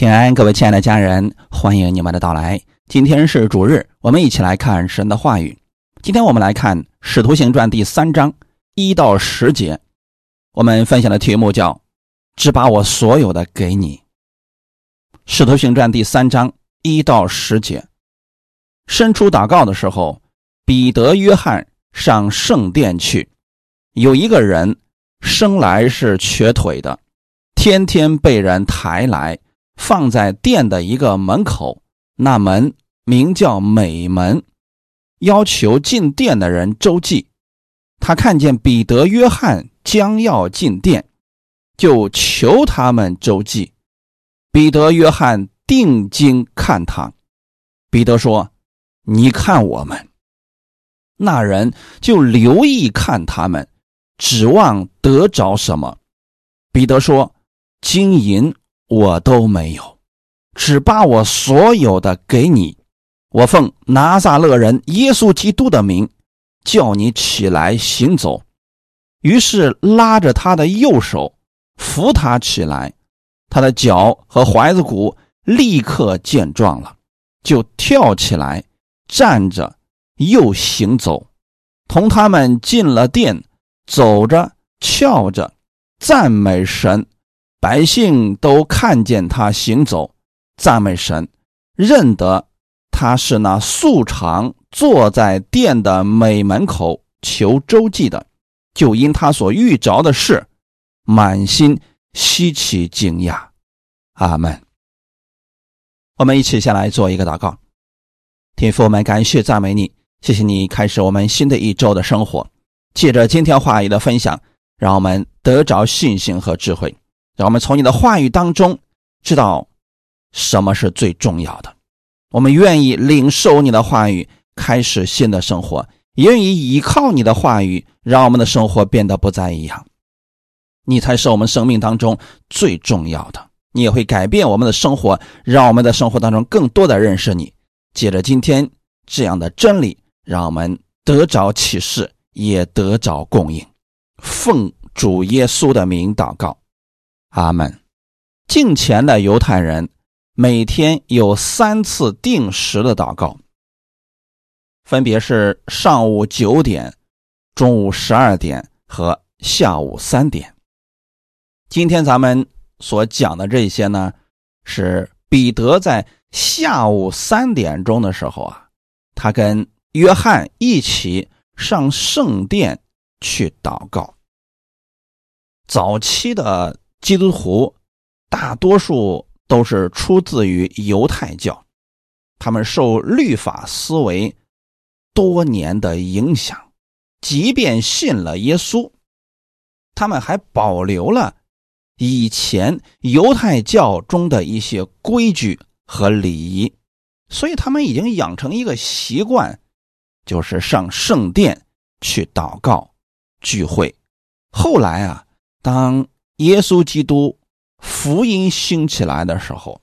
平安，各位亲爱的家人，欢迎你们的到来。今天是主日，我们一起来看神的话语。今天我们来看《使徒行传》第三章一到十节。我们分享的题目叫“只把我所有的给你”。《使徒行传》第三章一到十节，伸出祷告的时候，彼得、约翰上圣殿去。有一个人生来是瘸腿的，天天被人抬来。放在殿的一个门口，那门名叫美门，要求进殿的人周济。他看见彼得、约翰将要进殿，就求他们周济。彼得、约翰定睛看他，彼得说：“你看我们。”那人就留意看他们，指望得着什么。彼得说：“金银。”我都没有，只把我所有的给你。我奉拿撒勒人耶稣基督的名，叫你起来行走。于是拉着他的右手，扶他起来，他的脚和踝子骨立刻健壮了，就跳起来，站着又行走，同他们进了殿，走着跳着，赞美神。百姓都看见他行走，赞美神，认得他是那素常坐在殿的美门口求周济的，就因他所遇着的事，满心稀奇惊讶。阿门。我们一起下来做一个祷告，天父，我们感谢赞美你，谢谢你开始我们新的一周的生活。借着今天话语的分享，让我们得着信心和智慧。让我们从你的话语当中知道什么是最重要的。我们愿意领受你的话语，开始新的生活；愿意依靠你的话语，让我们的生活变得不再一样。你才是我们生命当中最重要的。你也会改变我们的生活，让我们的生活当中更多的认识你。借着今天这样的真理，让我们得着启示，也得着供应。奉主耶稣的名祷告。阿门。敬前的犹太人每天有三次定时的祷告，分别是上午九点、中午十二点和下午三点。今天咱们所讲的这些呢，是彼得在下午三点钟的时候啊，他跟约翰一起上圣殿去祷告。早期的。基督徒大多数都是出自于犹太教，他们受律法思维多年的影响，即便信了耶稣，他们还保留了以前犹太教中的一些规矩和礼仪，所以他们已经养成一个习惯，就是上圣殿去祷告聚会。后来啊，当耶稣基督福音兴起来的时候，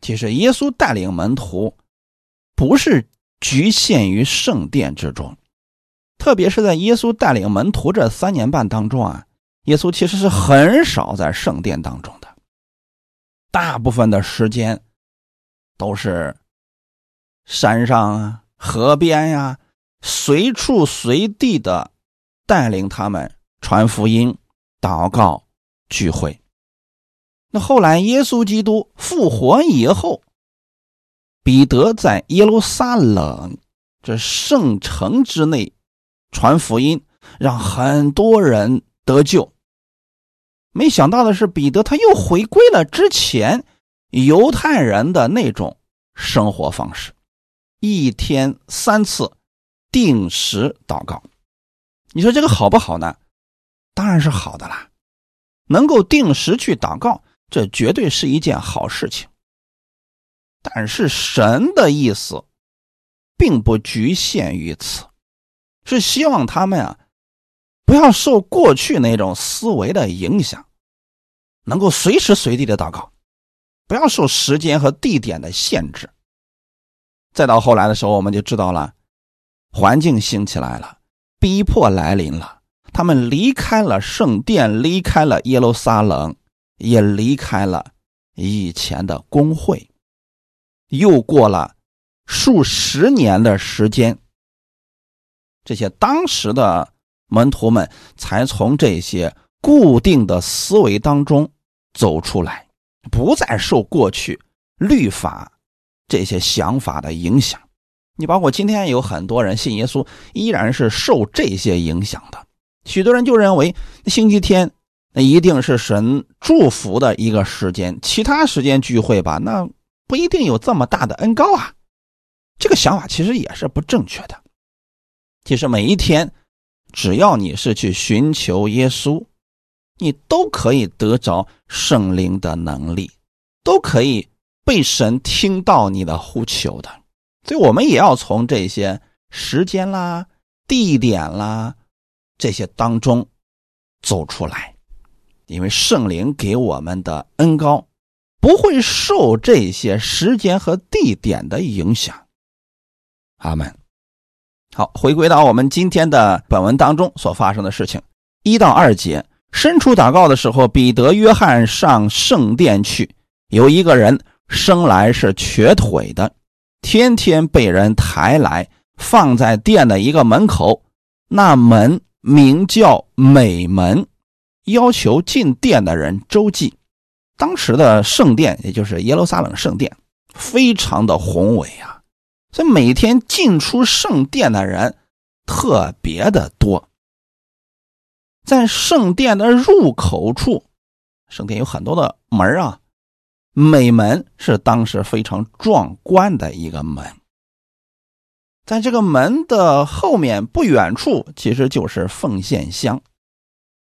其实耶稣带领门徒不是局限于圣殿之中，特别是在耶稣带领门徒这三年半当中啊，耶稣其实是很少在圣殿当中的，大部分的时间都是山上啊、河边呀，随处随地的带领他们传福音、祷告。聚会。那后来，耶稣基督复活以后，彼得在耶路撒冷这圣城之内传福音，让很多人得救。没想到的是，彼得他又回归了之前犹太人的那种生活方式，一天三次定时祷告。你说这个好不好呢？当然是好的啦。能够定时去祷告，这绝对是一件好事情。但是神的意思，并不局限于此，是希望他们啊，不要受过去那种思维的影响，能够随时随地的祷告，不要受时间和地点的限制。再到后来的时候，我们就知道了，环境兴起来了，逼迫来临了。他们离开了圣殿，离开了耶路撒冷，也离开了以前的工会。又过了数十年的时间，这些当时的门徒们才从这些固定的思维当中走出来，不再受过去律法这些想法的影响。你包括今天有很多人信耶稣，依然是受这些影响的。许多人就认为星期天那一定是神祝福的一个时间，其他时间聚会吧，那不一定有这么大的恩高啊。这个想法其实也是不正确的。其实每一天，只要你是去寻求耶稣，你都可以得着圣灵的能力，都可以被神听到你的呼求的。所以，我们也要从这些时间啦、地点啦这些当中走出来，因为圣灵给我们的恩高不会受这些时间和地点的影响。阿门。好，回归到我们今天的本文当中所发生的事情，一到二节，伸出祷告的时候，彼得、约翰上圣殿去，有一个人生来是瘸腿的。天天被人抬来放在店的一个门口，那门名叫美门，要求进殿的人周济。当时的圣殿，也就是耶路撒冷圣殿，非常的宏伟啊，所以每天进出圣殿的人特别的多。在圣殿的入口处，圣殿有很多的门啊。美门是当时非常壮观的一个门，在这个门的后面不远处，其实就是奉献箱。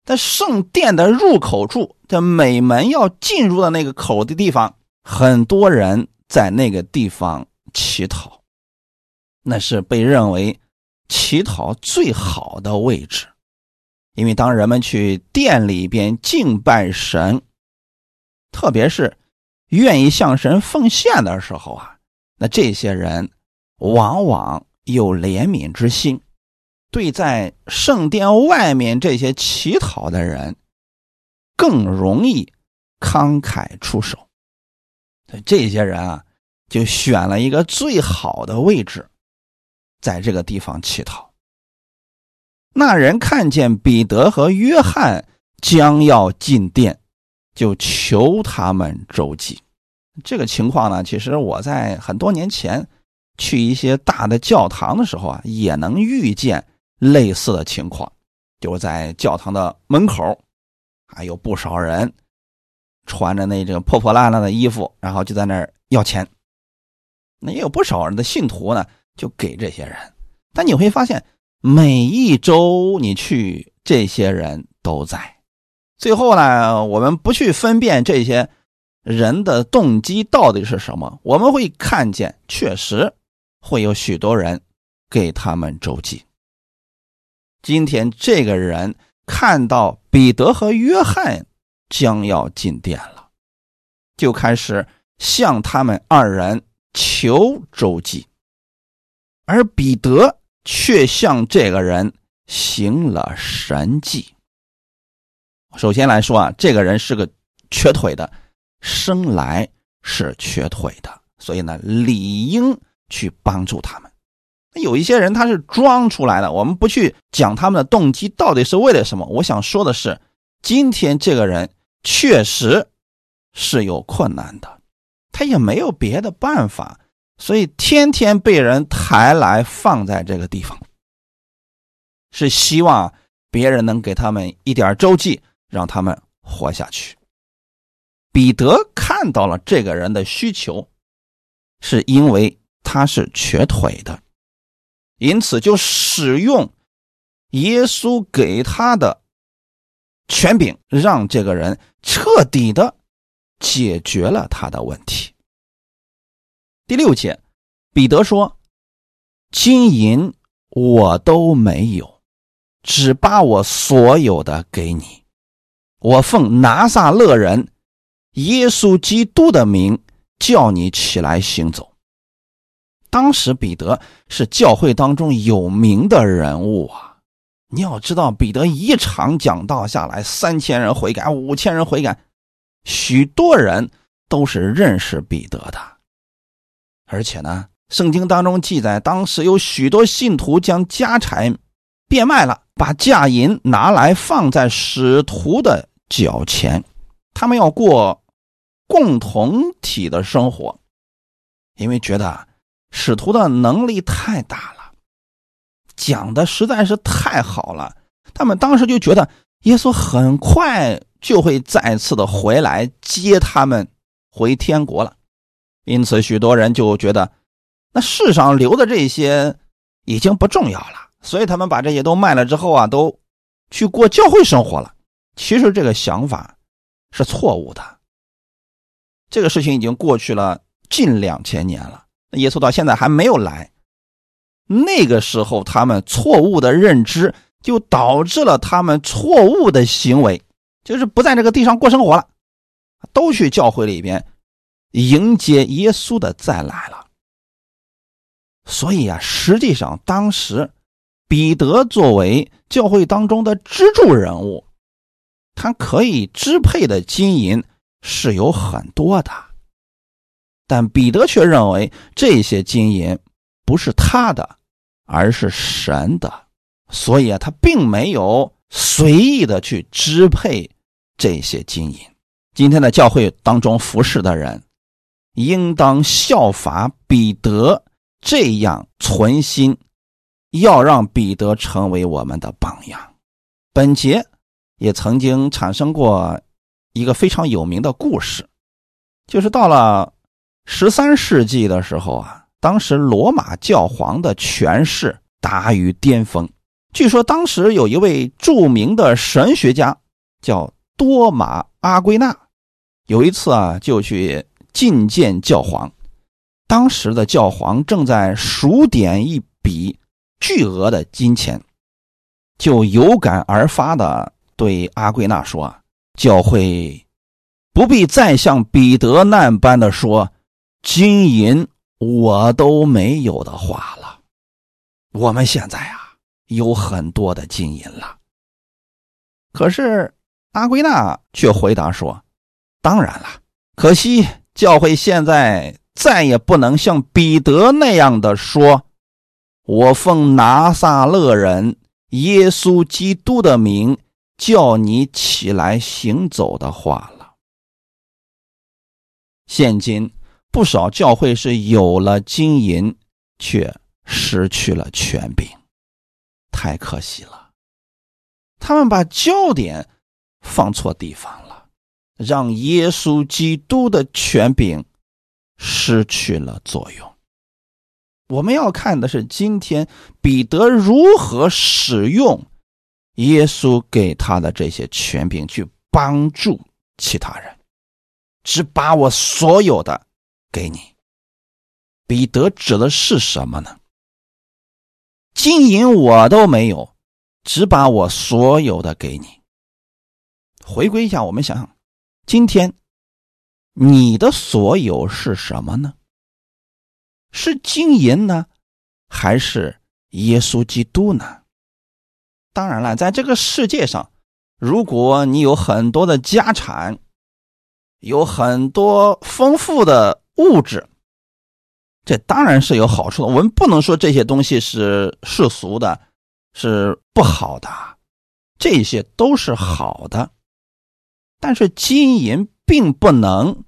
在圣殿的入口处，在每门要进入的那个口的地方，很多人在那个地方乞讨，那是被认为乞讨最好的位置，因为当人们去店里边敬拜神，特别是。愿意向神奉献的时候啊，那这些人往往有怜悯之心，对在圣殿外面这些乞讨的人更容易慷慨出手。这些人啊，就选了一个最好的位置，在这个地方乞讨。那人看见彼得和约翰将要进殿。就求他们周济，这个情况呢，其实我在很多年前去一些大的教堂的时候啊，也能遇见类似的情况，就是在教堂的门口，还有不少人穿着那这个破破烂烂的衣服，然后就在那儿要钱。那也有不少人的信徒呢，就给这些人。但你会发现，每一周你去，这些人都在。最后呢，我们不去分辨这些人的动机到底是什么，我们会看见，确实会有许多人给他们周济。今天这个人看到彼得和约翰将要进殿了，就开始向他们二人求周济，而彼得却向这个人行了神迹。首先来说啊，这个人是个瘸腿的，生来是瘸腿的，所以呢，理应去帮助他们。有一些人他是装出来的，我们不去讲他们的动机到底是为了什么。我想说的是，今天这个人确实是有困难的，他也没有别的办法，所以天天被人抬来放在这个地方，是希望别人能给他们一点周济。让他们活下去。彼得看到了这个人的需求，是因为他是瘸腿的，因此就使用耶稣给他的权柄，让这个人彻底的解决了他的问题。第六节，彼得说：“金银我都没有，只把我所有的给你。”我奉拿撒勒人耶稣基督的名叫你起来行走。当时彼得是教会当中有名的人物啊！你要知道，彼得一场讲道下来，三千人悔改，五千人悔改，许多人都是认识彼得的。而且呢，圣经当中记载，当时有许多信徒将家产变卖了，把嫁银拿来放在使徒的脚前，他们要过共同体的生活，因为觉得使徒的能力太大了，讲的实在是太好了。他们当时就觉得耶稣很快就会再次的回来接他们回天国了，因此许多人就觉得那世上留的这些已经不重要了，所以他们把这些都卖了之后啊，都去过教会生活了。其实这个想法是错误的。这个事情已经过去了近两千年了，耶稣到现在还没有来。那个时候他们错误的认知。就导致了他们错误的行为，就是不在这个地上过生活了，都去教会里边迎接耶稣的再来了。所以啊，实际上当时彼得作为教会当中的支柱人物，他可以支配的金银是有很多的，但彼得却认为这些金银不是他的，而是神的。所以啊，他并没有随意的去支配这些金银。今天的教会当中服侍的人，应当效法彼得这样存心，要让彼得成为我们的榜样。本节也曾经产生过一个非常有名的故事，就是到了十三世纪的时候啊，当时罗马教皇的权势达于巅峰。据说当时有一位著名的神学家叫多马阿圭纳，有一次啊就去觐见教皇。当时的教皇正在数点一笔巨额的金钱，就有感而发的对阿圭纳说：“教会不必再像彼得那般的说金银我都没有的话了。我们现在啊。”有很多的金银了，可是阿圭娜却回答说：“当然了，可惜教会现在再也不能像彼得那样的说，我奉拿撒勒人耶稣基督的名叫你起来行走的话了。现今不少教会是有了金银，却失去了权柄。”太可惜了，他们把焦点放错地方了，让耶稣基督的权柄失去了作用。我们要看的是今天彼得如何使用耶稣给他的这些权柄去帮助其他人，只把我所有的给你。彼得指的是什么呢？金银我都没有，只把我所有的给你。回归一下，我们想想，今天你的所有是什么呢？是金银呢，还是耶稣基督呢？当然了，在这个世界上，如果你有很多的家产，有很多丰富的物质。这当然是有好处的。我们不能说这些东西是世俗的，是不好的，这些都是好的。但是金银并不能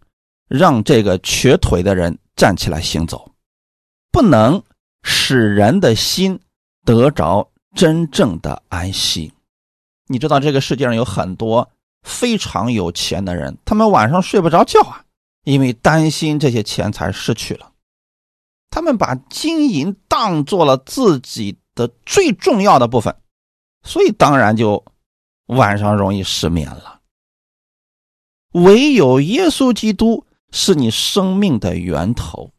让这个瘸腿的人站起来行走，不能使人的心得着真正的安息。你知道，这个世界上有很多非常有钱的人，他们晚上睡不着觉啊，因为担心这些钱财失去了。他们把金银当做了自己的最重要的部分，所以当然就晚上容易失眠了。唯有耶稣基督是你生命的源头，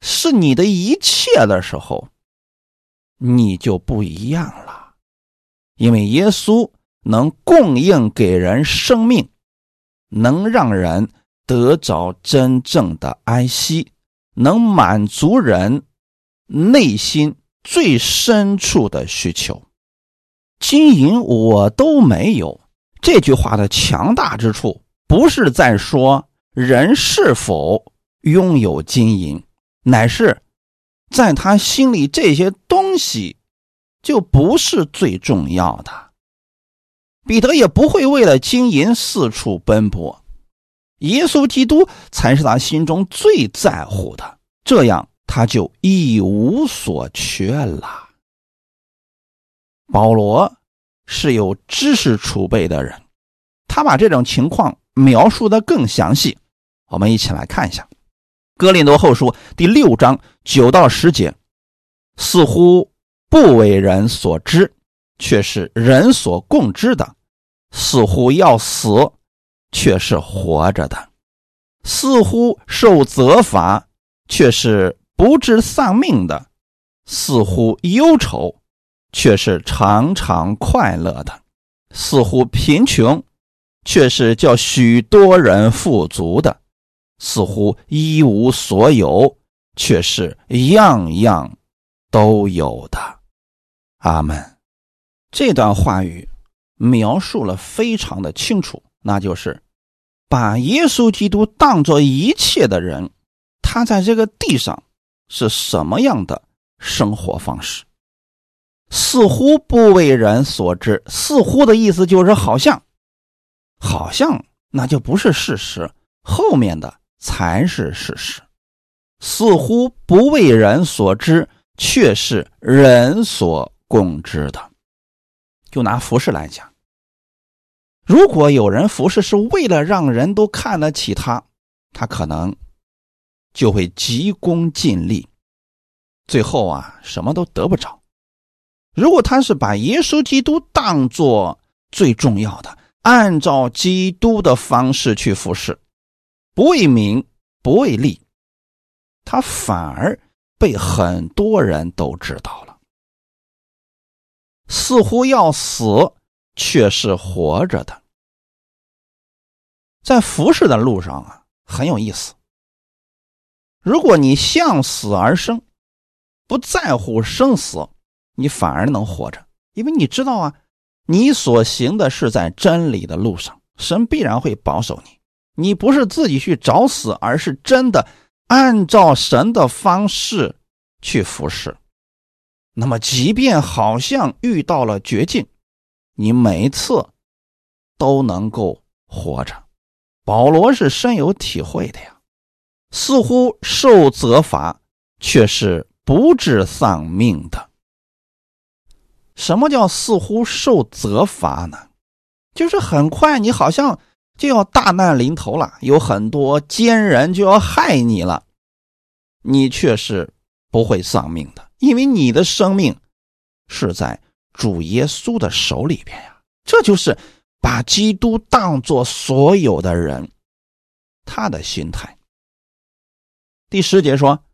是你的一切的时候，你就不一样了，因为耶稣能供应给人生命，能让人得着真正的安息。能满足人内心最深处的需求，金银我都没有。这句话的强大之处，不是在说人是否拥有金银，乃是在他心里这些东西就不是最重要的。彼得也不会为了金银四处奔波，耶稣基督才是他心中最在乎的，这样他就一无所缺了。保罗是有知识储备的人，他把这种情况描述的更详细。我们一起来看一下《哥林多后书》第六章九到十节，似乎不为人所知，却是人所共知的；似乎要死，却是活着的；似乎受责罚，却是不致丧命的；似乎忧愁。却是常常快乐的，似乎贫穷，却是叫许多人富足的；似乎一无所有，却是样样都有的。阿门。这段话语描述了非常的清楚，那就是把耶稣基督当做一切的人，他在这个地上是什么样的生活方式。似乎不为人所知，似乎的意思就是好像，好像那就不是事实，后面的才是事实。似乎不为人所知，却是人所共知的。就拿服饰来讲，如果有人服侍是为了让人都看得起他，他可能就会急功近利，最后啊，什么都得不着。如果他是把耶稣基督当做最重要的，按照基督的方式去服侍，不为名不为利，他反而被很多人都知道了。似乎要死，却是活着的。在服侍的路上啊，很有意思。如果你向死而生，不在乎生死。你反而能活着，因为你知道啊，你所行的是在真理的路上，神必然会保守你。你不是自己去找死，而是真的按照神的方式去服侍。那么，即便好像遇到了绝境，你每一次都能够活着。保罗是深有体会的呀，似乎受责罚，却是不致丧命的。什么叫似乎受责罚呢？就是很快你好像就要大难临头了，有很多奸人就要害你了，你却是不会丧命的，因为你的生命是在主耶稣的手里边呀。这就是把基督当做所有的人他的心态。第十节说，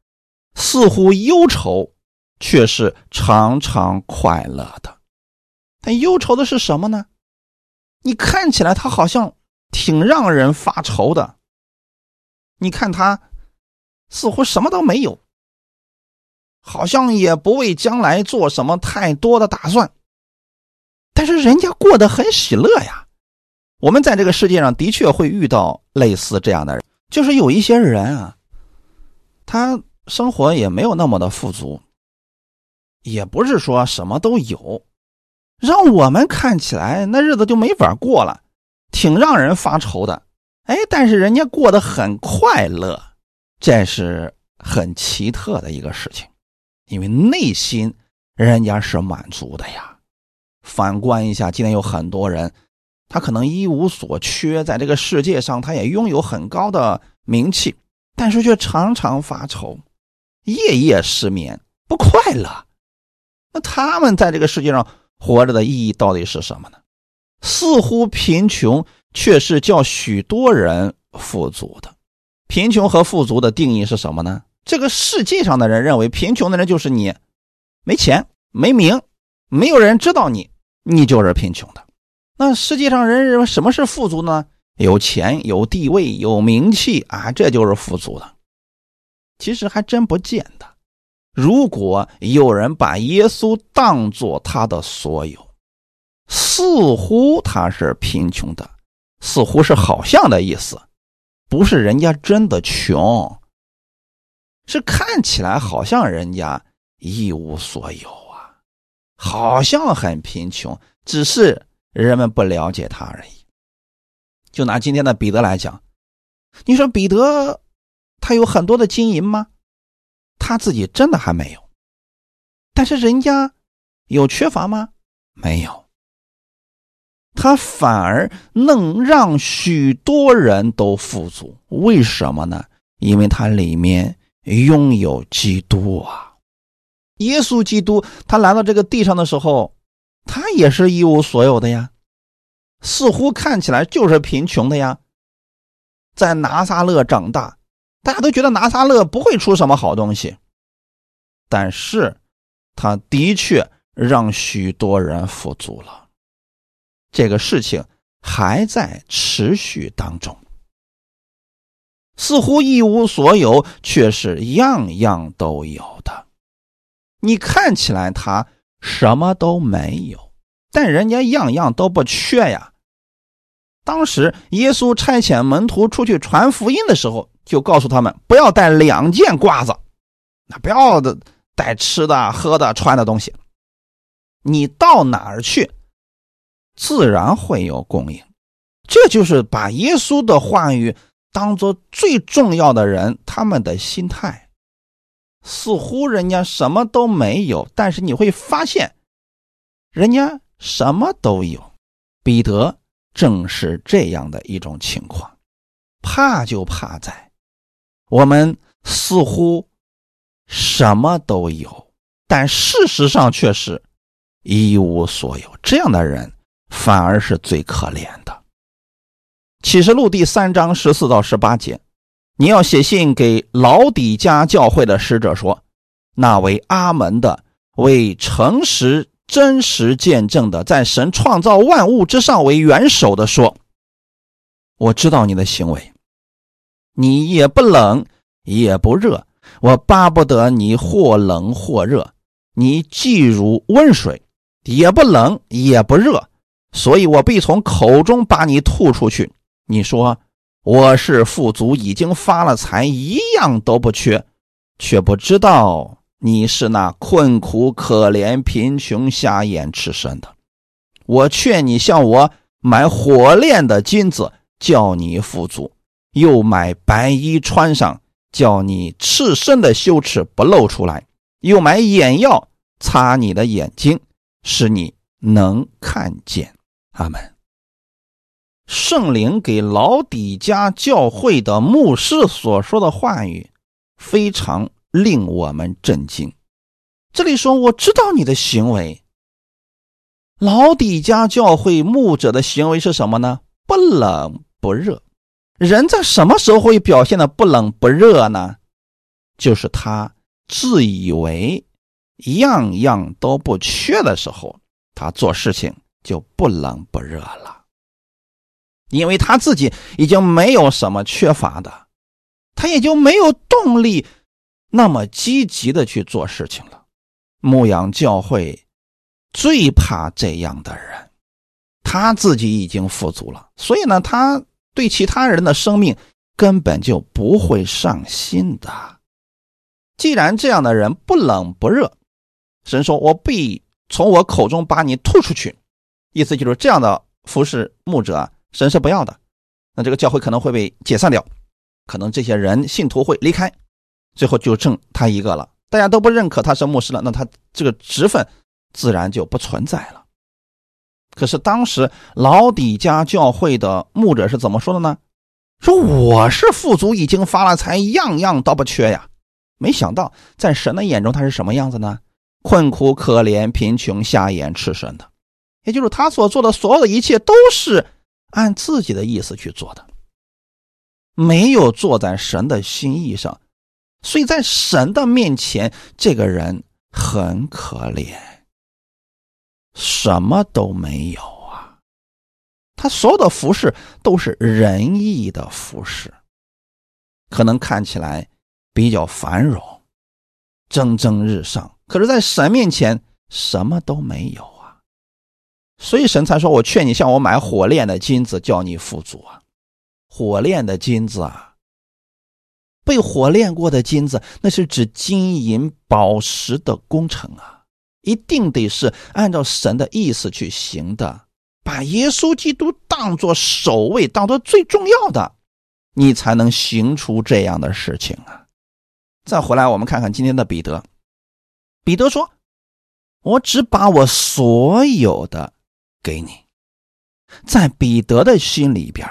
似乎忧愁。却是常常快乐的，但忧愁的是什么呢？你看起来他好像挺让人发愁的，你看他似乎什么都没有，好像也不为将来做什么太多的打算，但是人家过得很喜乐呀。我们在这个世界上的确会遇到类似这样的人，就是有一些人啊，他生活也没有那么的富足。也不是说什么都有，让我们看起来那日子就没法过了，挺让人发愁的。哎，但是人家过得很快乐，这是很奇特的一个事情，因为内心人家是满足的呀。反观一下，今天有很多人，他可能一无所缺，在这个世界上他也拥有很高的名气，但是却常常发愁，夜夜失眠，不快乐。那他们在这个世界上活着的意义到底是什么呢？似乎贫穷，却是叫许多人富足的。贫穷和富足的定义是什么呢？这个世界上的人认为，贫穷的人就是你没钱、没名，没有人知道你，你就是贫穷的。那世界上人认为什么是富足呢？有钱、有地位、有名气啊，这就是富足的。其实还真不见得。如果有人把耶稣当做他的所有，似乎他是贫穷的，似乎是好像的意思，不是人家真的穷，是看起来好像人家一无所有啊，好像很贫穷，只是人们不了解他而已。就拿今天的彼得来讲，你说彼得他有很多的金银吗？他自己真的还没有，但是人家有缺乏吗？没有。他反而能让许多人都富足，为什么呢？因为他里面拥有基督啊！耶稣基督他来到这个地上的时候，他也是一无所有的呀，似乎看起来就是贫穷的呀。在拿撒勒长大，大家都觉得拿撒勒不会出什么好东西，但是他的确让许多人富足了。这个事情还在持续当中，似乎一无所有，却是样样都有的。你看起来他什么都没有，但人家样样都不缺呀。当时耶稣差遣门徒出去传福音的时候，就告诉他们不要带两件褂子，那不要的带吃的、喝的、穿的东西。你到哪儿去？自然会有供应，这就是把耶稣的话语当做最重要的人，他们的心态。似乎人家什么都没有，但是你会发现，人家什么都有。彼得正是这样的一种情况，怕就怕在我们似乎什么都有，但事实上却是一无所有。这样的人。反而是最可怜的。启示录第三章十四到十八节，你要写信给老底家教会的使者说：“那为阿门的，为诚实真实见证的，在神创造万物之上为元首的说：我知道你的行为，你也不冷也不热，我巴不得你或冷或热，你既如温水，也不冷也不热。”所以我必从口中把你吐出去。你说我是富足，已经发了财，一样都不缺，却不知道你是那困苦可怜、贫穷瞎眼赤身的。我劝你向我买火炼的金子，叫你富足；又买白衣穿上，叫你赤身的羞耻不露出来；又买眼药擦你的眼睛，使你能看见。阿门圣灵给老底家教会的牧师所说的话语，非常令我们震惊。这里说：“我知道你的行为。”老底家教会牧者的行为是什么呢？不冷不热。人在什么时候会表现的不冷不热呢？就是他自以为样样都不缺的时候，他做事情。就不冷不热了，因为他自己已经没有什么缺乏的，他也就没有动力那么积极的去做事情了。牧羊教会最怕这样的人，他自己已经富足了，所以呢，他对其他人的生命根本就不会上心的。既然这样的人不冷不热，神说：“我必从我口中把你吐出去。”意思就是这样的服侍牧者，神是不要的，那这个教会可能会被解散掉，可能这些人信徒会离开，最后就剩他一个了。大家都不认可他是牧师了，那他这个职分自然就不存在了。可是当时老底家教会的牧者是怎么说的呢？说我是富足，已经发了财，样样都不缺呀。没想到在神的眼中他是什么样子呢？困苦可怜、贫穷、瞎眼、赤身的。也就是他所做的所有的一切都是按自己的意思去做的，没有坐在神的心意上，所以在神的面前，这个人很可怜，什么都没有啊。他所有的服饰都是仁义的服饰，可能看起来比较繁荣、蒸蒸日上，可是，在神面前什么都没有。所以神才说：“我劝你向我买火炼的金子，叫你富足啊！”火炼的金子啊，被火炼过的金子，那是指金银宝石的工程啊，一定得是按照神的意思去行的，把耶稣基督当做首位，当做最重要的，你才能行出这样的事情啊。再回来，我们看看今天的彼得。彼得说：“我只把我所有的给你。”在彼得的心里边，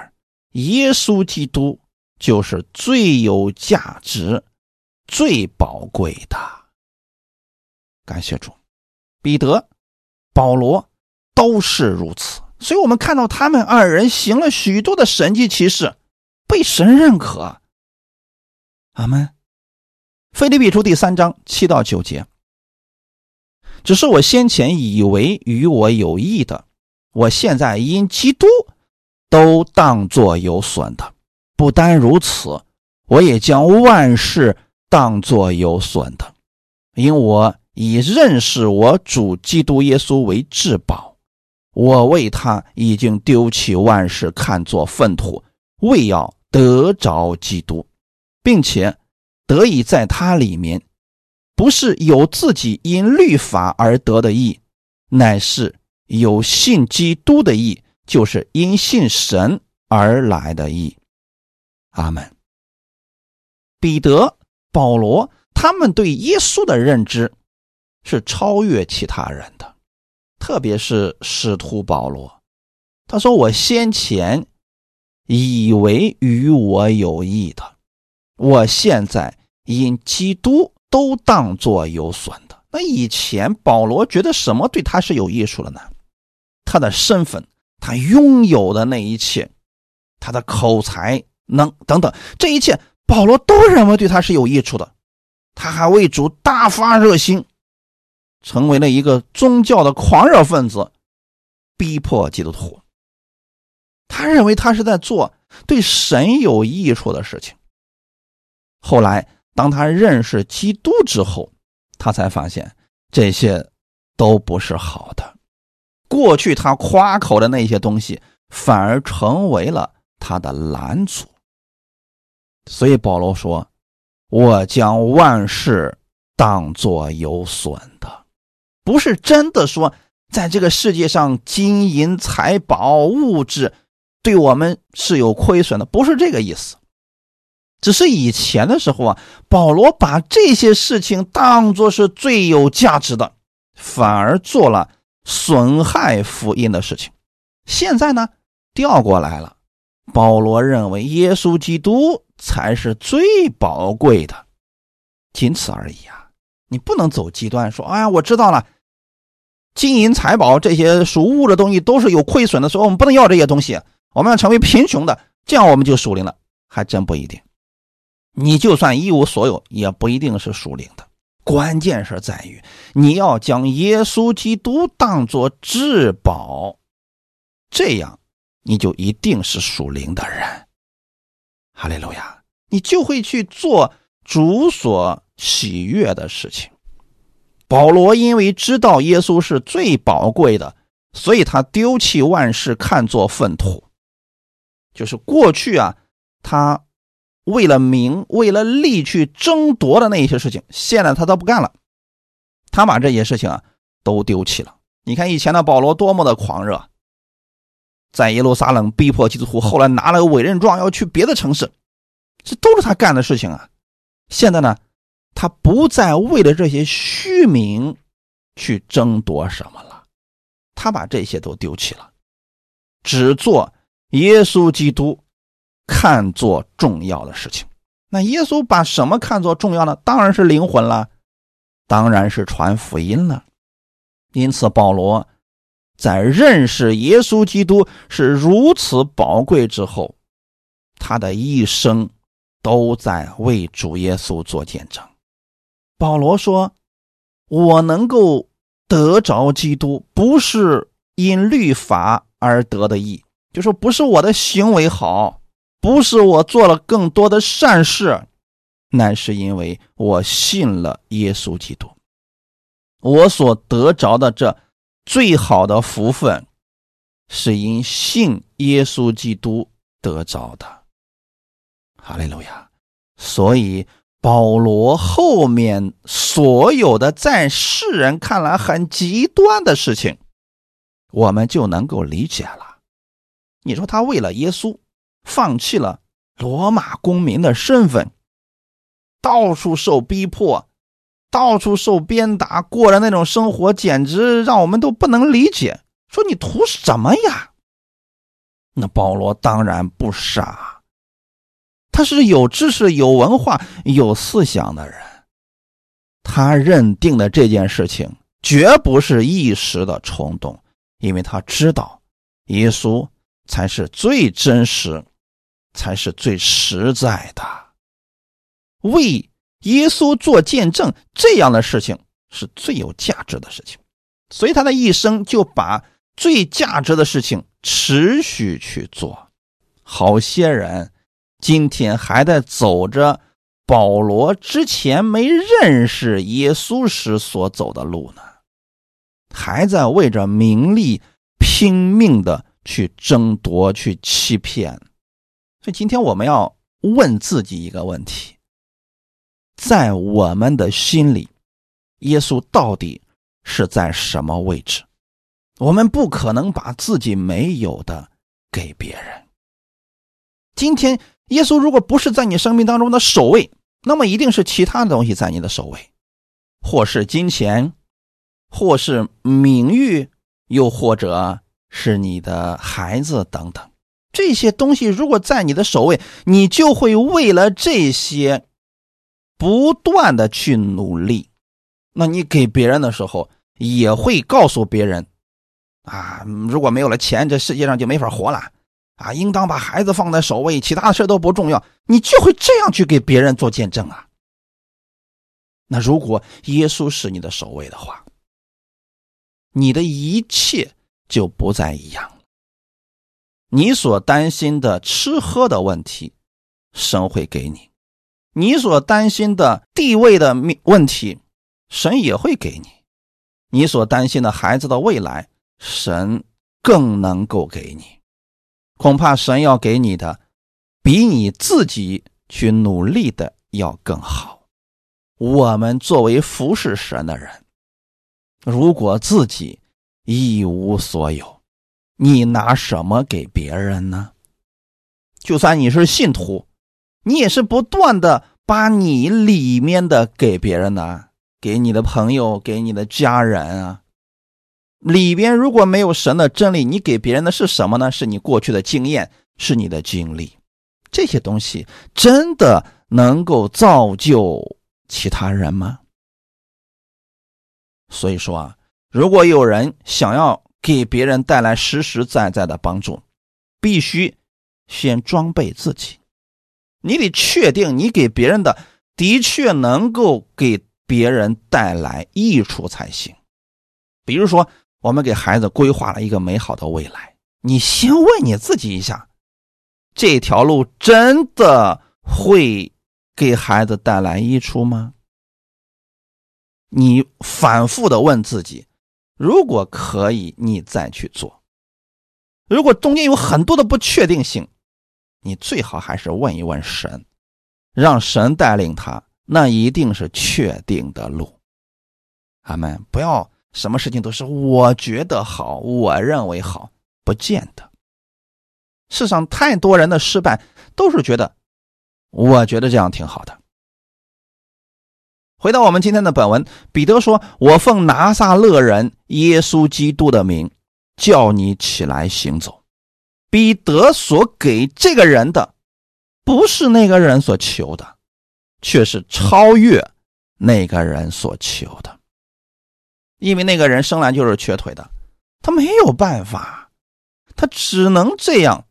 耶稣基督就是最有价值、最宝贵的。感谢主，彼得、保罗都是如此。所以，我们看到他们二人行了许多的神迹奇事，被神认可。阿门。腓立比书第三章七到九节。只是我先前以为与我有益的，我现在因基督都当作有损的。不单如此，我也将万事当作有损的，因我以认识我主基督耶稣为至宝。我为他已经丢弃万事，看作粪土，为要得着基督，并且得以在他里面。不是有自己因律法而得的义，乃是有信基督的义，就是因信神而来的义。阿门。彼得、保罗他们对耶稣的认知是超越其他人的，特别是使徒保罗，他说：“我先前以为与我有益的，我现在因基督。”都当做有损的。那以前保罗觉得什么对他是有益处的呢？他的身份，他拥有的那一切，他的口才能等等，这一切保罗都认为对他是有益处的。他还为主大发热心，成为了一个宗教的狂热分子，逼迫基督徒。他认为他是在做对神有益处的事情。后来。当他认识基督之后，他才发现这些都不是好的。过去他夸口的那些东西，反而成为了他的拦阻。所以保罗说：“我将万事当作有损的，不是真的说在这个世界上金银财宝物质对我们是有亏损的，不是这个意思。”只是以前的时候啊，保罗把这些事情当作是最有价值的，反而做了损害福音的事情。现在呢，调过来了，保罗认为耶稣基督才是最宝贵的，仅此而已啊！你不能走极端，说哎呀，我知道了，金银财宝这些属物的东西都是有亏损的，所以我们不能要这些东西，我们要成为贫穷的，这样我们就属灵了，还真不一定。你就算一无所有，也不一定是属灵的。关键是在于你要将耶稣基督当作至宝，这样你就一定是属灵的人。哈利路亚，你就会去做主所喜悦的事情。保罗因为知道耶稣是最宝贵的，所以他丢弃万事，看作粪土。就是过去啊，他。为了名，为了利去争夺的那一些事情，现在他都不干了。他把这些事情啊都丢弃了。你看以前的保罗多么的狂热，在耶路撒冷逼迫基督徒，后来拿了个委任状要去别的城市，这都是他干的事情啊。现在呢，他不再为了这些虚名去争夺什么了，他把这些都丢弃了，只做耶稣基督。看作重要的事情，那耶稣把什么看作重要呢？当然是灵魂了，当然是传福音了。因此，保罗在认识耶稣基督是如此宝贵之后，他的一生都在为主耶稣做见证。保罗说：“我能够得着基督，不是因律法而得的义，就说不是我的行为好。”不是我做了更多的善事，乃是因为我信了耶稣基督。我所得着的这最好的福分，是因信耶稣基督得着的。哈利路亚！所以保罗后面所有的在世人看来很极端的事情，我们就能够理解了。你说他为了耶稣，放弃了罗马公民的身份，到处受逼迫，到处受鞭打，过的那种生活，简直让我们都不能理解。说你图什么呀？那保罗当然不傻，他是有知识、有文化、有思想的人，他认定的这件事情绝不是一时的冲动，因为他知道耶稣才是最真实、才是最实在的。为耶稣做见证，这样的事情是最有价值的事情，所以他的一生就把。最价值的事情持续去做，好些人今天还在走着保罗之前没认识耶稣时所走的路呢，还在为着名利拼命的去争夺、去欺骗。所以今天我们要问自己一个问题：在我们的心里，耶稣到底是在什么位置？我们不可能把自己没有的给别人。今天，耶稣如果不是在你生命当中的首位，那么一定是其他的东西在你的首位，或是金钱，或是名誉，又或者是你的孩子等等。这些东西如果在你的首位，你就会为了这些不断的去努力。那你给别人的时候，也会告诉别人。啊，如果没有了钱，这世界上就没法活了。啊，应当把孩子放在首位，其他的事都不重要。你就会这样去给别人做见证啊。那如果耶稣是你的首位的话，你的一切就不再一样了。你所担心的吃喝的问题，神会给你；你所担心的地位的问题，神也会给你；你所担心的孩子的未来。神更能够给你，恐怕神要给你的，比你自己去努力的要更好。我们作为服侍神的人，如果自己一无所有，你拿什么给别人呢？就算你是信徒，你也是不断的把你里面的给别人呢，给你的朋友，给你的家人啊。里边如果没有神的真理，你给别人的是什么呢？是你过去的经验，是你的经历，这些东西真的能够造就其他人吗？所以说啊，如果有人想要给别人带来实实在在的帮助，必须先装备自己。你得确定你给别人的的确能够给别人带来益处才行。比如说。我们给孩子规划了一个美好的未来，你先问你自己一下：这条路真的会给孩子带来益处吗？你反复的问自己，如果可以，你再去做；如果中间有很多的不确定性，你最好还是问一问神，让神带领他，那一定是确定的路。阿门！不要。什么事情都是我觉得好，我认为好，不见得。世上太多人的失败都是觉得，我觉得这样挺好的。回到我们今天的本文，彼得说：“我奉拿撒勒人耶稣基督的名，叫你起来行走。”彼得所给这个人的，不是那个人所求的，却是超越那个人所求的。因为那个人生来就是瘸腿的，他没有办法，他只能这样，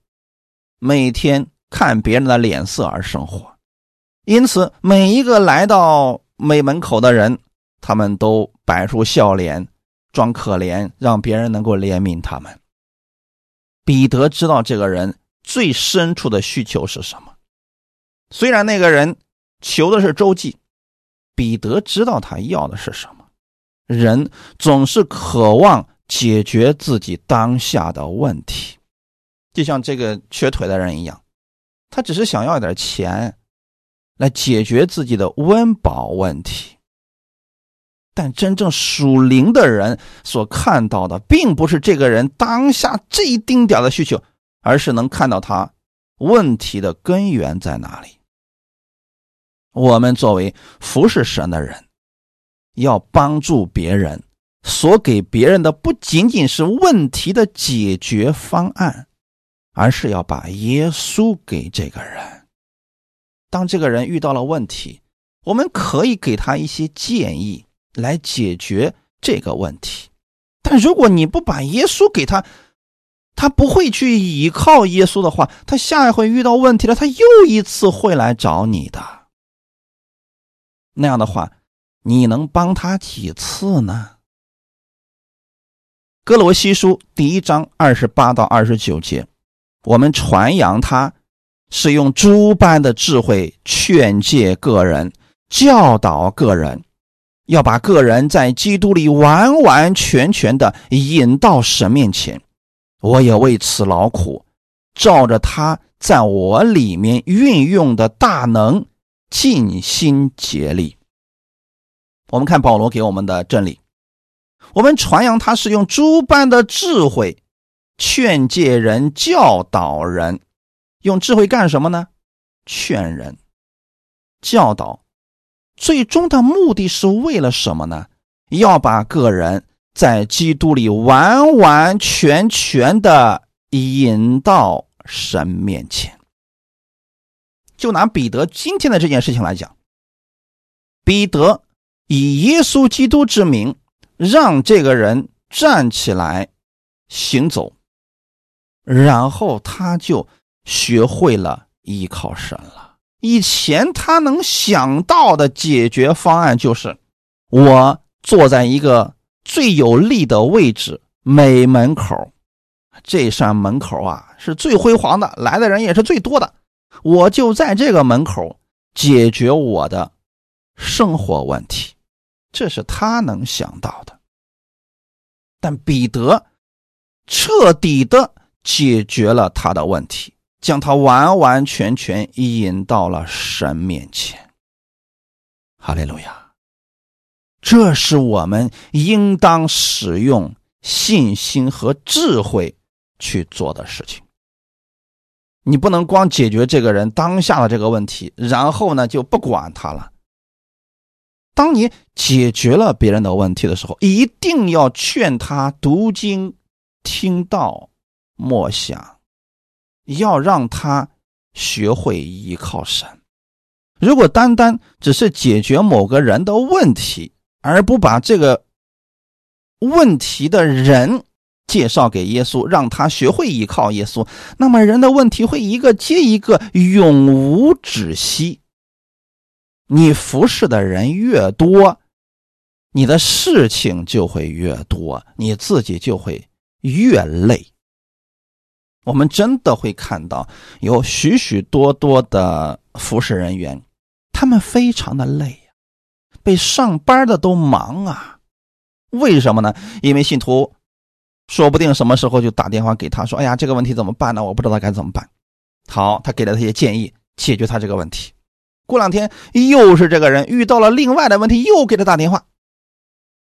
每天看别人的脸色而生活。因此，每一个来到每门口的人，他们都摆出笑脸，装可怜，让别人能够怜悯他们。彼得知道这个人最深处的需求是什么，虽然那个人求的是周济，彼得知道他要的是什么。人总是渴望解决自己当下的问题，就像这个瘸腿的人一样，他只是想要点钱，来解决自己的温饱问题。但真正属灵的人所看到的，并不是这个人当下这一丁点的需求，而是能看到他问题的根源在哪里。我们作为服侍神的人，要帮助别人，所给别人的不仅仅是问题的解决方案，而是要把耶稣给这个人。当这个人遇到了问题，我们可以给他一些建议。来解决这个问题，但如果你不把耶稣给他，他不会去依靠耶稣的话，他下一回遇到问题了，他又一次会来找你的。那样的话，你能帮他几次呢？哥罗西书第一章二十八到二十九节，我们传扬他是用诸般的智慧劝诫个人，教导个人。要把个人在基督里完完全全的引到神面前，我也为此劳苦，照着他在我里面运用的大能，尽心竭力。我们看保罗给我们的真理，我们传扬他是用诸般的智慧劝诫人、教导人，用智慧干什么呢？劝人、教导。最终的目的是为了什么呢？要把个人在基督里完完全全的引到神面前。就拿彼得今天的这件事情来讲，彼得以耶稣基督之名让这个人站起来行走，然后他就学会了依靠神了。以前他能想到的解决方案就是，我坐在一个最有利的位置，美门口，这扇门口啊是最辉煌的，来的人也是最多的，我就在这个门口解决我的生活问题，这是他能想到的。但彼得彻底的解决了他的问题。将他完完全全引到了神面前，哈利路亚！这是我们应当使用信心和智慧去做的事情。你不能光解决这个人当下的这个问题，然后呢就不管他了。当你解决了别人的问题的时候，一定要劝他读经、听道、默想。要让他学会依靠神。如果单单只是解决某个人的问题，而不把这个问题的人介绍给耶稣，让他学会依靠耶稣，那么人的问题会一个接一个，永无止息。你服侍的人越多，你的事情就会越多，你自己就会越累。我们真的会看到有许许多多的服侍人员，他们非常的累呀，比上班的都忙啊。为什么呢？因为信徒说不定什么时候就打电话给他说：“哎呀，这个问题怎么办呢？我不知道该怎么办。”好，他给了他一些建议，解决他这个问题。过两天又是这个人遇到了另外的问题，又给他打电话，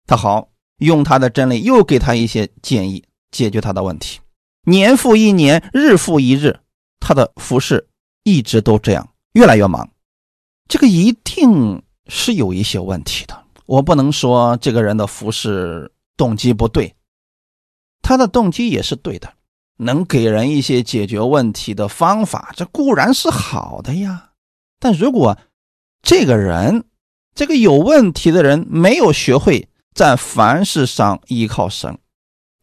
他好用他的真理又给他一些建议，解决他的问题。年复一年，日复一日，他的服饰一直都这样，越来越忙。这个一定是有一些问题的。我不能说这个人的服饰动机不对，他的动机也是对的，能给人一些解决问题的方法，这固然是好的呀。但如果这个人，这个有问题的人没有学会在凡事上依靠神。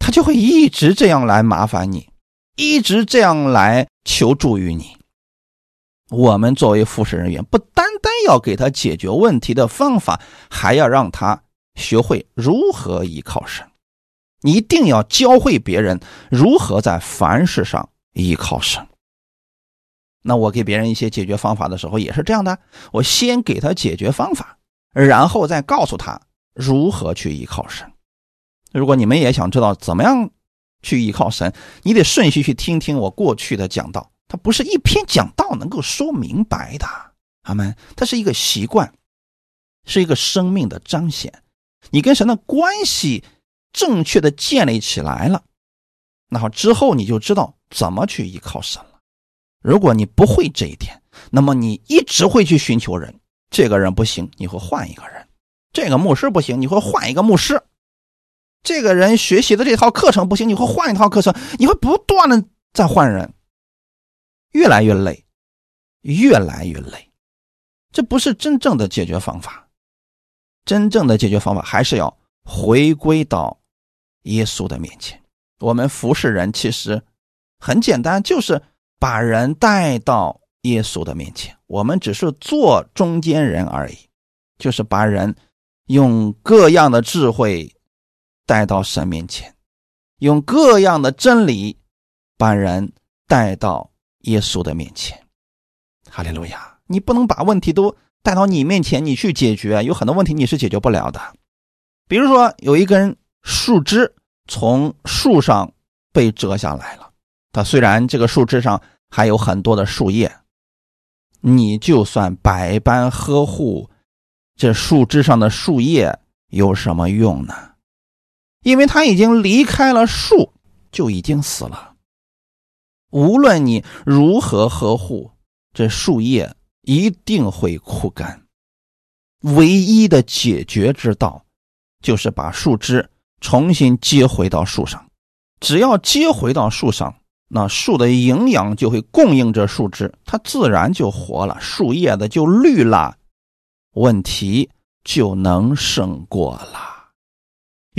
他就会一直这样来麻烦你，一直这样来求助于你。我们作为服侍人员，不单单要给他解决问题的方法，还要让他学会如何依靠神。一定要教会别人如何在凡事上依靠神。那我给别人一些解决方法的时候，也是这样的。我先给他解决方法，然后再告诉他如何去依靠神。如果你们也想知道怎么样去依靠神，你得顺序去听听我过去的讲道，它不是一篇讲道能够说明白的。阿门。它是一个习惯，是一个生命的彰显。你跟神的关系正确的建立起来了，那好之后你就知道怎么去依靠神了。如果你不会这一点，那么你一直会去寻求人。这个人不行，你会换一个人；这个牧师不行，你会换一个牧师；这个人学习的这套课程不行，你会换一套课程。你会不断的在换人，越来越累，越来越累。这不是真正的解决方法。真正的解决方法还是要回归到耶稣的面前。我们服侍人其实很简单，就是把人带到耶稣的面前。我们只是做中间人而已，就是把人用各样的智慧带到神面前，用各样的真理把人带到耶稣的面前。哈利路亚！你不能把问题都。带到你面前，你去解决，有很多问题你是解决不了的。比如说，有一根树枝从树上被折下来了，它虽然这个树枝上还有很多的树叶，你就算百般呵护，这树枝上的树叶有什么用呢？因为它已经离开了树，就已经死了。无论你如何呵护，这树叶。一定会枯干，唯一的解决之道就是把树枝重新接回到树上。只要接回到树上，那树的营养就会供应着树枝，它自然就活了，树叶子就绿了，问题就能胜过了。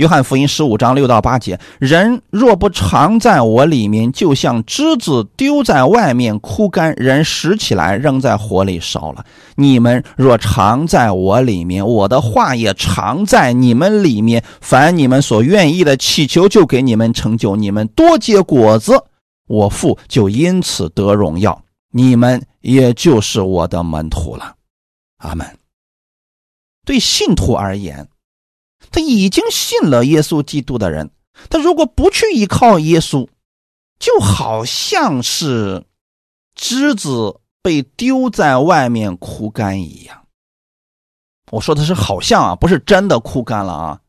约翰福音十五章六到八节：人若不常在我里面，就像枝子丢在外面枯干；人拾起来扔在火里烧了。你们若常在我里面，我的话也常在你们里面。凡你们所愿意的祈求，就给你们成就。你们多结果子，我父就因此得荣耀。你们也就是我的门徒了。阿门。对信徒而言。他已经信了耶稣基督的人，他如果不去依靠耶稣，就好像是枝子被丢在外面枯干一样。我说的是好像啊，不是真的枯干了啊。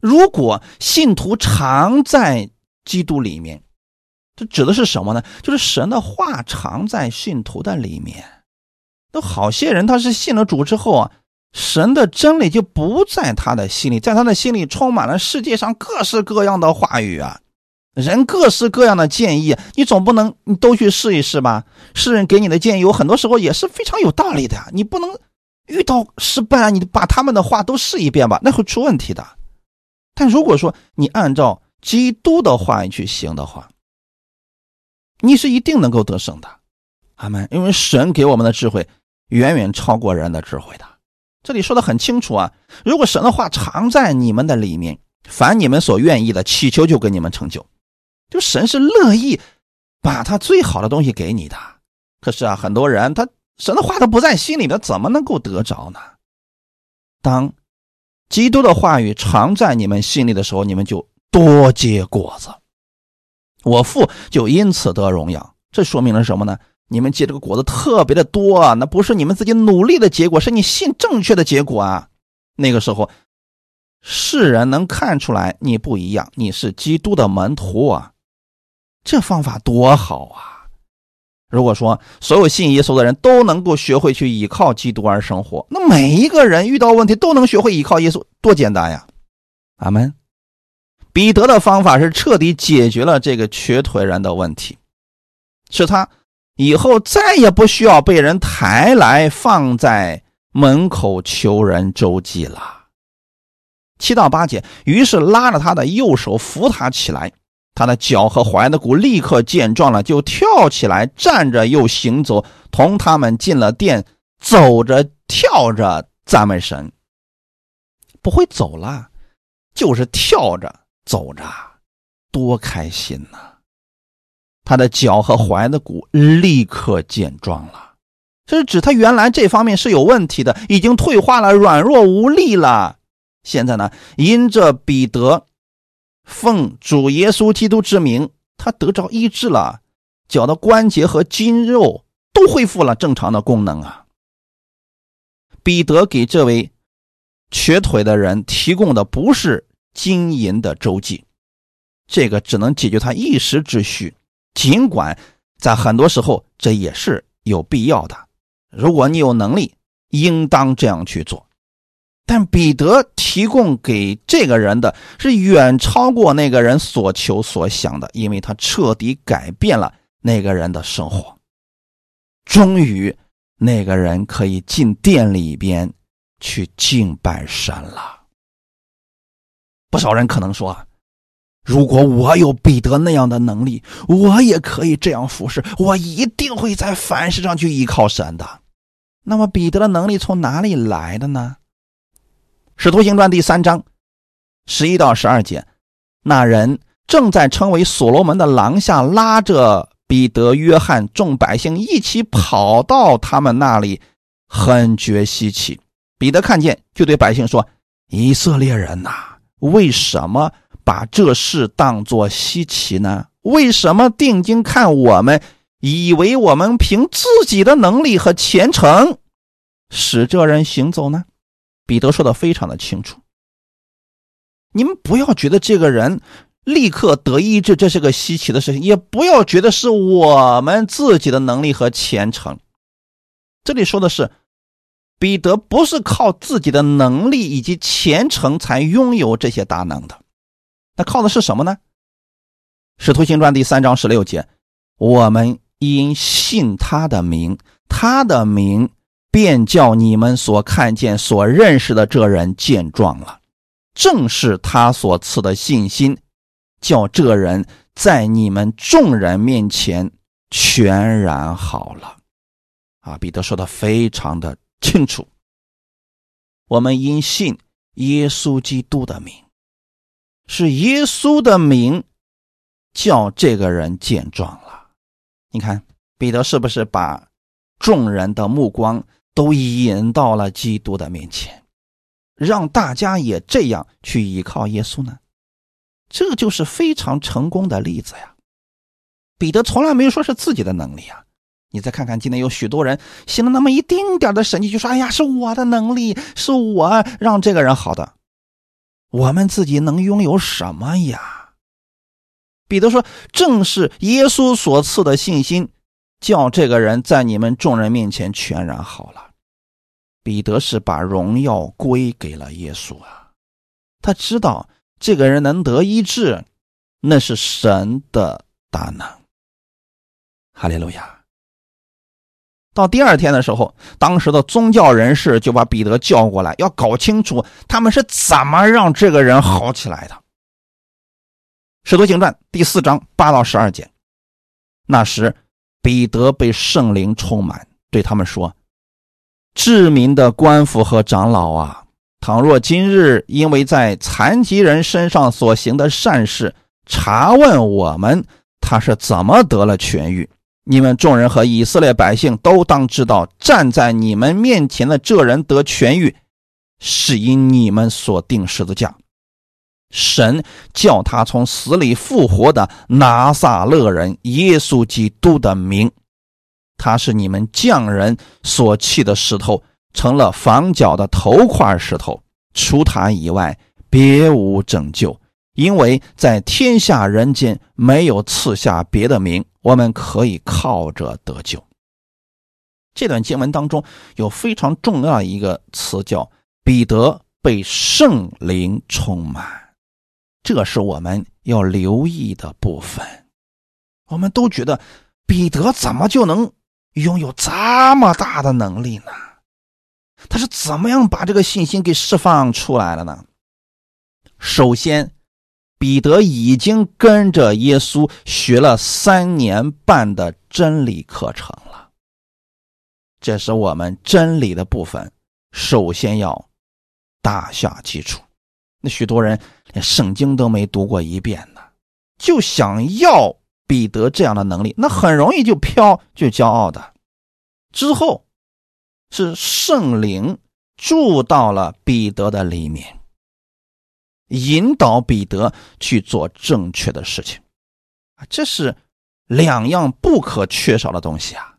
如果信徒常在基督里面，这指的是什么呢？就是神的话常在信徒的里面。那好些人他是信了主之后啊。神的真理就不在他的心里，在他的心里充满了世界上各式各样的话语啊，人各式各样的建议，你总不能你都去试一试吧？世人给你的建议，有很多时候也是非常有道理的呀。你不能遇到失败，你把他们的话都试一遍吧，那会出问题的。但如果说你按照基督的话语去行的话，你是一定能够得胜的，阿门。因为神给我们的智慧远远超过人的智慧的。这里说的很清楚啊，如果神的话藏在你们的里面，凡你们所愿意的祈求，就给你们成就。就神是乐意把他最好的东西给你的。可是啊，很多人他神的话都不在心里，他怎么能够得着呢？当基督的话语藏在你们心里的时候，你们就多结果子，我父就因此得荣耀。这说明了什么呢？你们结这个果子特别的多啊，那不是你们自己努力的结果，是你信正确的结果啊。那个时候，世人能看出来你不一样，你是基督的门徒啊。这方法多好啊！如果说所有信耶稣的人都能够学会去依靠基督而生活，那每一个人遇到问题都能学会依靠耶稣，多简单呀！阿门。彼得的方法是彻底解决了这个瘸腿人的问题，是他。以后再也不需要被人抬来放在门口求人周济了。七到八节，于是拉着他的右手扶他起来，他的脚和踝的骨立刻健壮了，就跳起来站着又行走，同他们进了殿，走着跳着赞美神。不会走了，就是跳着走着，多开心呐！他的脚和踝的骨立刻健壮了，这是指他原来这方面是有问题的，已经退化了，软弱无力了。现在呢，因着彼得奉主耶稣基督之名，他得着医治了，脚的关节和筋肉都恢复了正常的功能啊。彼得给这位瘸腿的人提供的不是金银的周济，这个只能解决他一时之需，尽管在很多时候这也是有必要的。如果你有能力，应当这样去做。但彼得提供给这个人的是远超过那个人所求所想的，因为他彻底改变了那个人的生活。终于，那个人可以进店里边去敬拜神了。不少人可能说：“如果我有彼得那样的能力，我也可以这样服侍，我一定会在凡事上去依靠神的。”那么，彼得的能力从哪里来的呢？《使徒行传》第三章十一到十二节，那人正在称为所罗门的廊下，拉着彼得、约翰众百姓一起跑到他们那里，很觉稀奇。彼得看见，就对百姓说：“以色列人呐，为什么把这事当作稀奇呢？为什么定睛看我们，以为我们凭自己的能力和虔诚使这人行走呢？”彼得说的非常的清楚，你们不要觉得这个人立刻得医治，这是个稀奇的事情，也不要觉得是我们自己的能力和虔诚。这里说的是，彼得不是靠自己的能力以及虔诚才拥有这些大能的，那靠的是什么呢？使徒行传第三章十六节，我们因信他的名，他的名。便叫你们所看见、所认识的这人见状了，正是他所赐的信心，叫这人在你们众人面前全然好了。啊，彼得说的非常的清楚。我们因信耶稣基督的名，是耶稣的名叫这个人见状了。你看，彼得是不是把众人的目光？都引到了基督的面前，让大家也这样去依靠耶稣呢？这就是非常成功的例子呀！彼得从来没有说是自己的能力啊！你再看看，今天有许多人信了那么一丁点的神迹，就说：“哎呀，是我的能力，是我让这个人好的。”我们自己能拥有什么呀？彼得说：“正是耶稣所赐的信心，叫这个人在你们众人面前全然好了。”彼得是把荣耀归给了耶稣啊，他知道这个人能得医治，那是神的大能。哈利路亚。到第二天的时候，当时的宗教人士就把彼得叫过来，要搞清楚他们是怎么让这个人好起来的。《使徒行传》第四章八到十二节，那时彼得被圣灵充满，对他们说。知名的官府和长老啊，倘若今日因为在残疾人身上所行的善事，查问我们他是怎么得了痊愈，你们众人和以色列百姓都当知道，站在你们面前的这人得痊愈，是因你们所定十字架，神叫他从死里复活的拿撒勒人耶稣基督的名。他是你们匠人所弃的石头，成了房角的头块石头。除他以外，别无拯救。因为在天下人间没有赐下别的名，我们可以靠着得救。这段经文当中有非常重要的一个词，叫彼得被圣灵充满，这是我们要留意的部分。我们都觉得彼得怎么就能？拥有这么大的能力呢？他是怎么样把这个信心给释放出来了呢？首先，彼得已经跟着耶稣学了三年半的真理课程了。这是我们真理的部分，首先要打下基础。那许多人连圣经都没读过一遍呢，就想要。彼得这样的能力，那很容易就飘，就骄傲的。之后是圣灵住到了彼得的里面，引导彼得去做正确的事情啊，这是两样不可缺少的东西啊。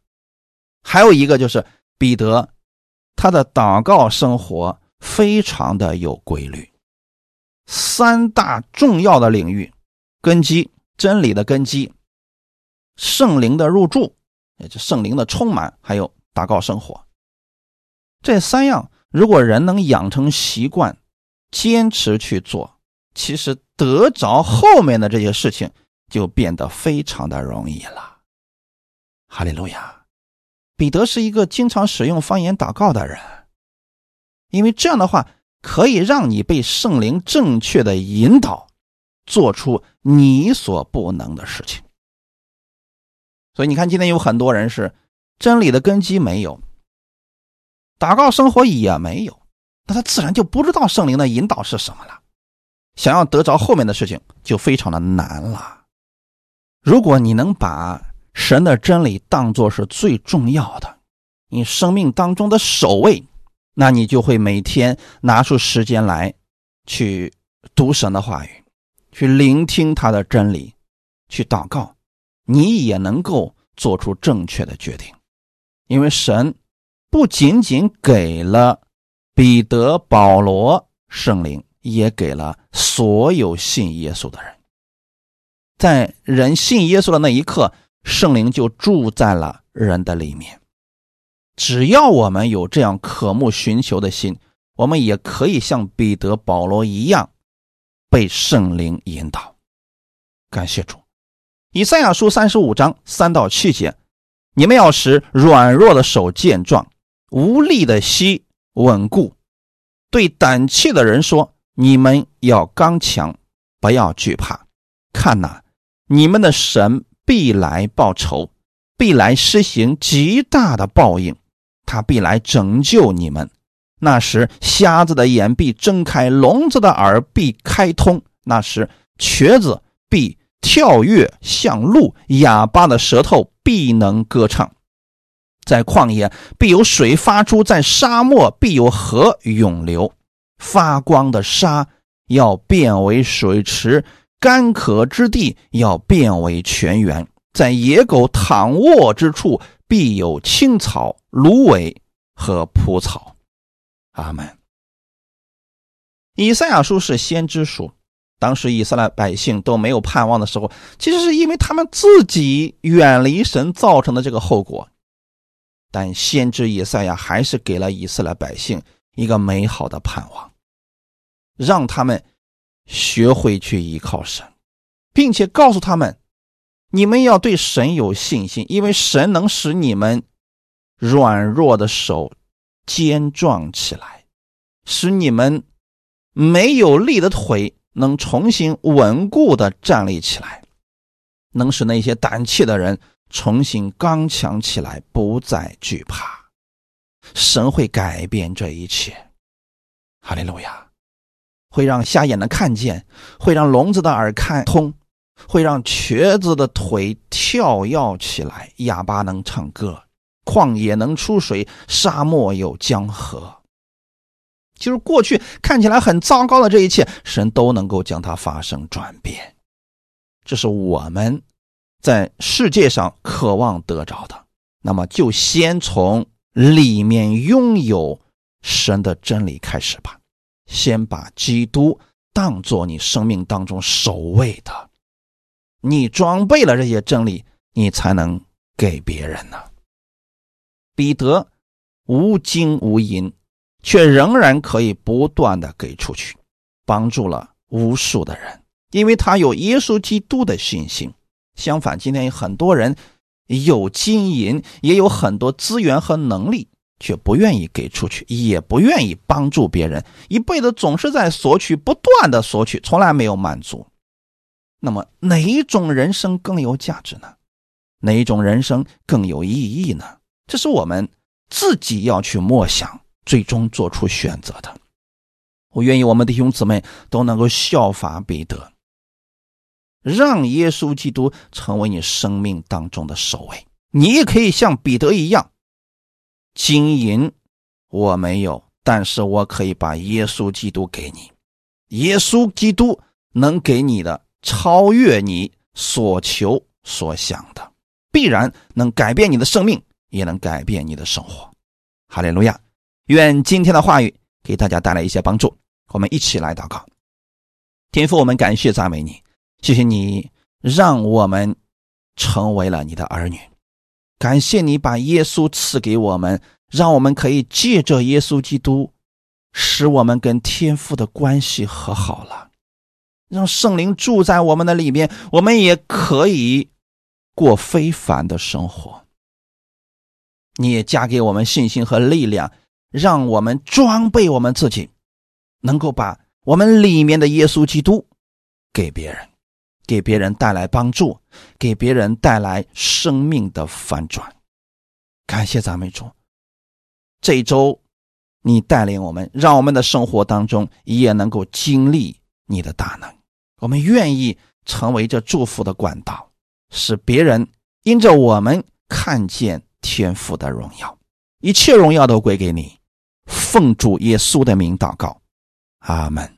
还有一个就是彼得，他的祷告生活非常的有规律。三大重要的领域，根基真理的根基，圣灵的入住，也就圣灵的充满，还有祷告生活。这三样，如果人能养成习惯，坚持去做，其实得着后面的这些事情就变得非常的容易了。哈利路亚！彼得是一个经常使用方言祷告的人，因为这样的话。可以让你被圣灵正确的引导，做出你所不能的事情。所以你看，今天有很多人是真理的根基没有，祷告生活也没有，那他自然就不知道圣灵的引导是什么了。想要得着后面的事情，就非常的难了。如果你能把神的真理当作是最重要的，你生命当中的首位。那你就会每天拿出时间来，去读神的话语，去聆听他的真理，去祷告，你也能够做出正确的决定，因为神不仅仅给了彼得、保罗圣灵，也给了所有信耶稣的人。在人信耶稣的那一刻，圣灵就住在了人的里面。只要我们有这样渴慕寻求的心，我们也可以像彼得、保罗一样被圣灵引导。感谢主，以赛亚书三十五章三到七节：你们要使软弱的手健壮，无力的膝稳固。对胆怯的人说：你们要刚强，不要惧怕。看哪，你们的神必来报仇，必来施行极大的报应。他必来拯救你们，那时瞎子的眼必睁开，聋子的耳必开通，那时瘸子必跳跃像鹿，哑巴的舌头必能歌唱。在旷野必有水发出，在沙漠必有河涌流。发光的沙要变为水池，干渴之地要变为泉源，在野狗躺卧之处。必有青草、芦苇和蒲草。阿门。以赛亚书是先知书，当时以色列百姓都没有盼望的时候，其实是因为他们自己远离神造成的这个后果。但先知以赛亚还是给了以色列百姓一个美好的盼望，让他们学会去依靠神，并且告诉他们。你们要对神有信心，因为神能使你们软弱的手坚壮起来，使你们没有力的腿能重新稳固的站立起来，能使那些胆怯的人重新刚强起来，不再惧怕。神会改变这一切，哈利路亚！会让瞎眼的看见，会让聋子的耳看通。会让瘸子的腿跳跃起来，哑巴能唱歌，旷野能出水，沙漠有江河。就是过去看起来很糟糕的这一切，神都能够将它发生转变。这是我们在世界上渴望得着的。那么，就先从里面拥有神的真理开始吧。先把基督当做你生命当中首位的。你装备了这些真理，你才能给别人呢。彼得无金无银，却仍然可以不断的给出去，帮助了无数的人，因为他有耶稣基督的信心。相反，今天有很多人有金银，也有很多资源和能力，却不愿意给出去，也不愿意帮助别人，一辈子总是在索取，不断的索取，从来没有满足。那么哪一种人生更有价值呢？哪一种人生更有意义呢？这是我们自己要去默想，最终做出选择的。我愿意我们弟兄姊妹都能够效法彼得，让耶稣基督成为你生命当中的首位。你也可以像彼得一样，金银我没有，但是我可以把耶稣基督给你。耶稣基督能给你的。超越你所求所想的，必然能改变你的生命，也能改变你的生活。哈利路亚！愿今天的话语给大家带来一些帮助。我们一起来祷告，天父，我们感谢赞美你，谢谢你让我们成为了你的儿女，感谢你把耶稣赐给我们，让我们可以借着耶稣基督，使我们跟天父的关系和好了，让圣灵住在我们的里面，我们也可以过非凡的生活。你也加给我们信心和力量，让我们装备我们自己。能够把我们里面的耶稣基督给别人，给别人带来帮助，给别人带来生命的反转。感谢赞美主，这一周你带领我们，让我们的生活当中也能够经历你的大能。我们愿意成为这祝福的管道，使别人因着我们看见天父的荣耀。一切荣耀都归给你，奉主耶稣的名祷告。阿门。